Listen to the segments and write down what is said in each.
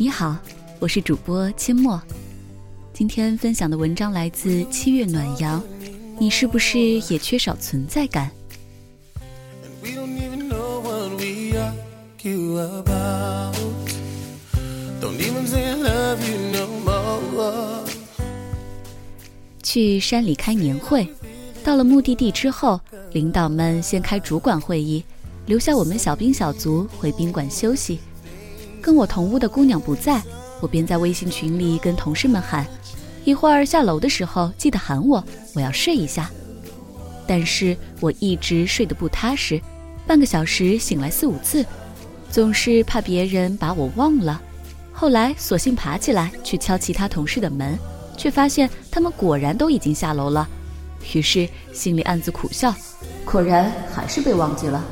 你好，我是主播阡陌。今天分享的文章来自七月暖阳。你是不是也缺少存在感？去山里开年会，到了目的地之后，领导们先开主管会议，留下我们小兵小卒回宾馆休息。跟我同屋的姑娘不在，我便在微信群里跟同事们喊：“一会儿下楼的时候记得喊我，我要睡一下。”但是我一直睡得不踏实，半个小时醒来四五次，总是怕别人把我忘了。后来索性爬起来去敲其他同事的门，却发现他们果然都已经下楼了。于是心里暗自苦笑，果然还是被忘记了。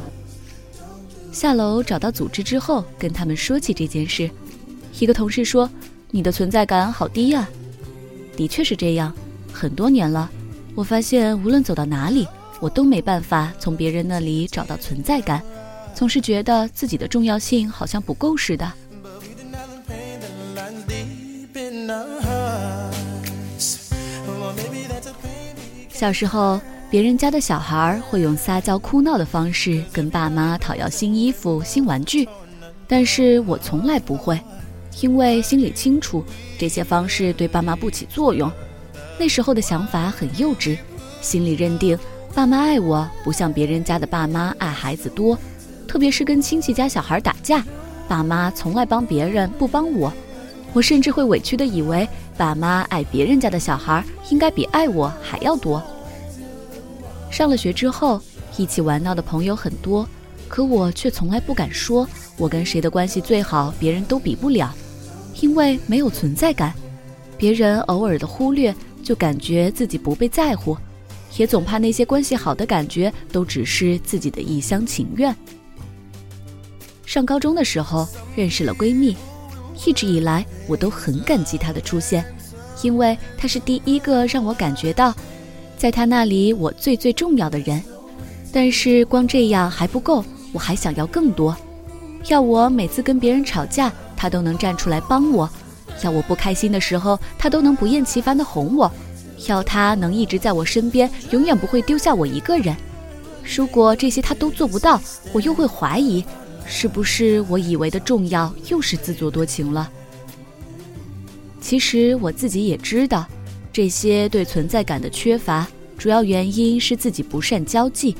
下楼找到组织之后，跟他们说起这件事，一个同事说：“你的存在感好低呀。”的确是这样，很多年了，我发现无论走到哪里，我都没办法从别人那里找到存在感，总是觉得自己的重要性好像不够似的。小时候。别人家的小孩会用撒娇哭闹的方式跟爸妈讨要新衣服、新玩具，但是我从来不会，因为心里清楚这些方式对爸妈不起作用。那时候的想法很幼稚，心里认定爸妈爱我不像别人家的爸妈爱孩子多，特别是跟亲戚家小孩打架，爸妈从来帮别人不帮我，我甚至会委屈的以为爸妈爱别人家的小孩应该比爱我还要多。上了学之后，一起玩闹的朋友很多，可我却从来不敢说，我跟谁的关系最好，别人都比不了，因为没有存在感。别人偶尔的忽略，就感觉自己不被在乎，也总怕那些关系好的感觉都只是自己的一厢情愿。上高中的时候认识了闺蜜，一直以来我都很感激她的出现，因为她是第一个让我感觉到。在他那里，我最最重要的人，但是光这样还不够，我还想要更多。要我每次跟别人吵架，他都能站出来帮我；要我不开心的时候，他都能不厌其烦地哄我；要他能一直在我身边，永远不会丢下我一个人。如果这些他都做不到，我又会怀疑，是不是我以为的重要又是自作多情了？其实我自己也知道。这些对存在感的缺乏，主要原因是自己不善交际，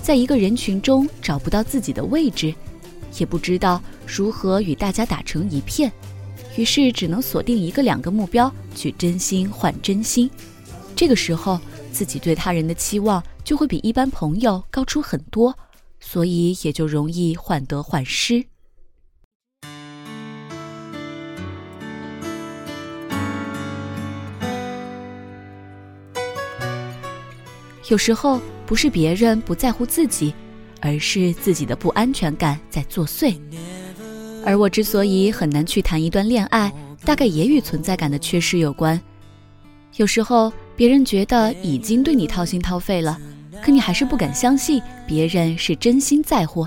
在一个人群中找不到自己的位置，也不知道如何与大家打成一片，于是只能锁定一个两个目标去真心换真心。这个时候，自己对他人的期望就会比一般朋友高出很多，所以也就容易患得患失。有时候不是别人不在乎自己，而是自己的不安全感在作祟。而我之所以很难去谈一段恋爱，大概也与存在感的缺失有关。有时候别人觉得已经对你掏心掏肺了，可你还是不敢相信别人是真心在乎。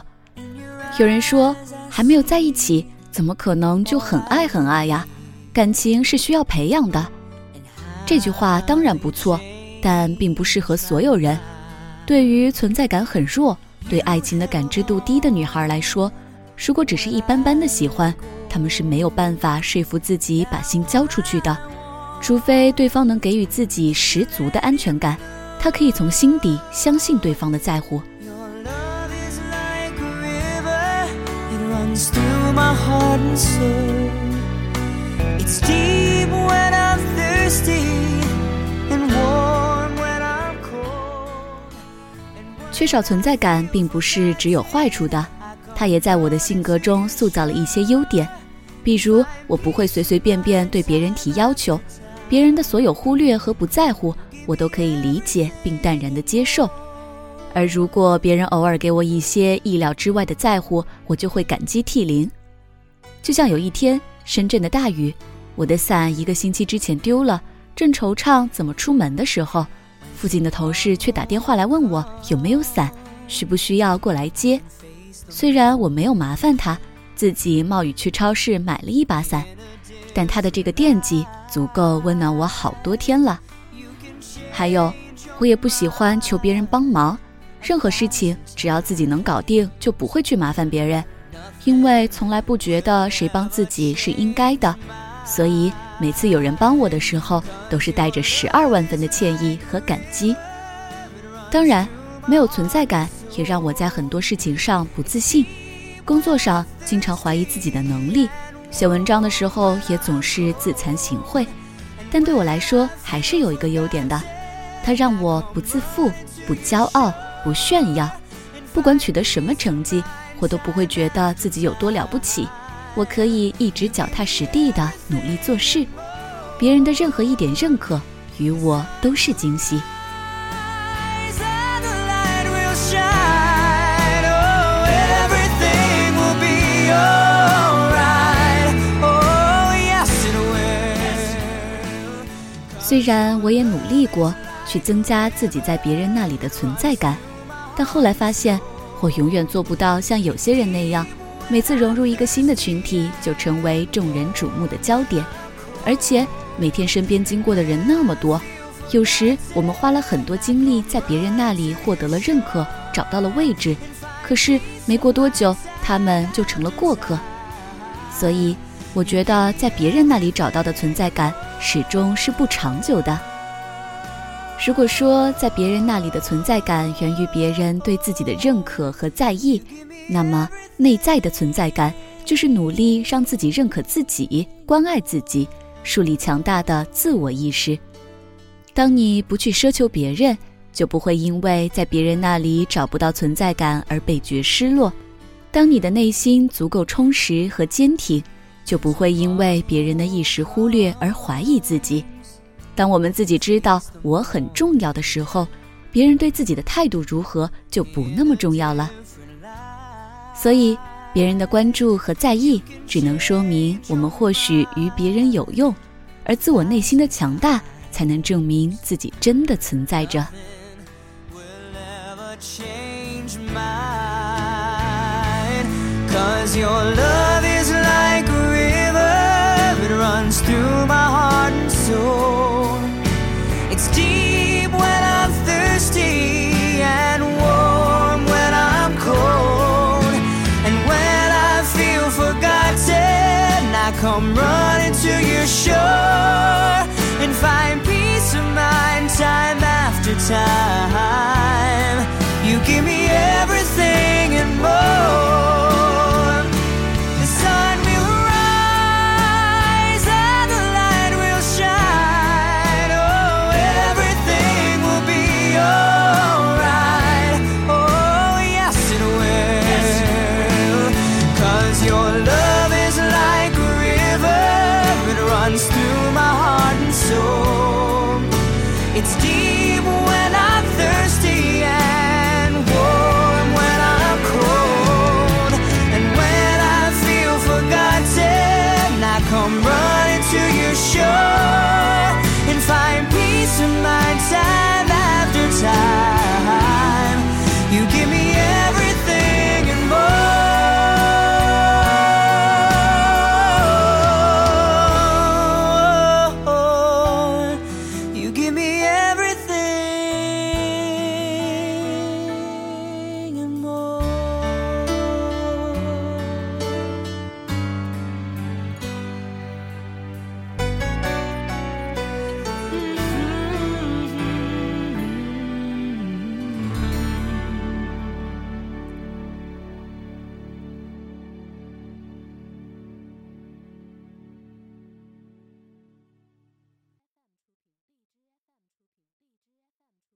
有人说还没有在一起，怎么可能就很爱很爱呀？感情是需要培养的。这句话当然不错。但并不适合所有人。对于存在感很弱、对爱情的感知度低的女孩来说，如果只是一般般的喜欢，她们是没有办法说服自己把心交出去的。除非对方能给予自己十足的安全感，她可以从心底相信对方的在乎。缺少存在感并不是只有坏处的，它也在我的性格中塑造了一些优点。比如，我不会随随便便对别人提要求，别人的所有忽略和不在乎，我都可以理解并淡然的接受。而如果别人偶尔给我一些意料之外的在乎，我就会感激涕零。就像有一天深圳的大雨，我的伞一个星期之前丢了，正惆怅怎么出门的时候。附近的同事却打电话来问我有没有伞，需不需要过来接。虽然我没有麻烦他，自己冒雨去超市买了一把伞，但他的这个惦记足够温暖我好多天了。还有，我也不喜欢求别人帮忙，任何事情只要自己能搞定，就不会去麻烦别人，因为从来不觉得谁帮自己是应该的，所以每次有人帮我的时候，都是带着十二万分的歉意和感激。当然，没有存在感也让我在很多事情上不自信，工作上经常怀疑自己的能力，写文章的时候也总是自惭形秽。但对我来说，还是有一个优点的。它让我不自负、不骄傲、不炫耀，不管取得什么成绩，我都不会觉得自己有多了不起。我可以一直脚踏实地的努力做事，别人的任何一点认可，于我都是惊喜。虽然我也努力过。去增加自己在别人那里的存在感，但后来发现，我永远做不到像有些人那样，每次融入一个新的群体就成为众人瞩目的焦点，而且每天身边经过的人那么多，有时我们花了很多精力在别人那里获得了认可，找到了位置，可是没过多久，他们就成了过客。所以，我觉得在别人那里找到的存在感，始终是不长久的。如果说在别人那里的存在感源于别人对自己的认可和在意，那么内在的存在感就是努力让自己认可自己、关爱自己，树立强大的自我意识。当你不去奢求别人，就不会因为在别人那里找不到存在感而倍觉失落；当你的内心足够充实和坚挺，就不会因为别人的一时忽略而怀疑自己。当我们自己知道我很重要的时候，别人对自己的态度如何就不那么重要了。所以，别人的关注和在意，只能说明我们或许与别人有用，而自我内心的强大，才能证明自己真的存在着。when I'm thirsty and warm when I'm cold. And when I feel forgotten, I come running to your shore and find peace of mind time after time. You give me It's deep when I'm thirsty and warm when I'm cold. And when I feel forgotten, I come running to your shore and find peace of mind time after time.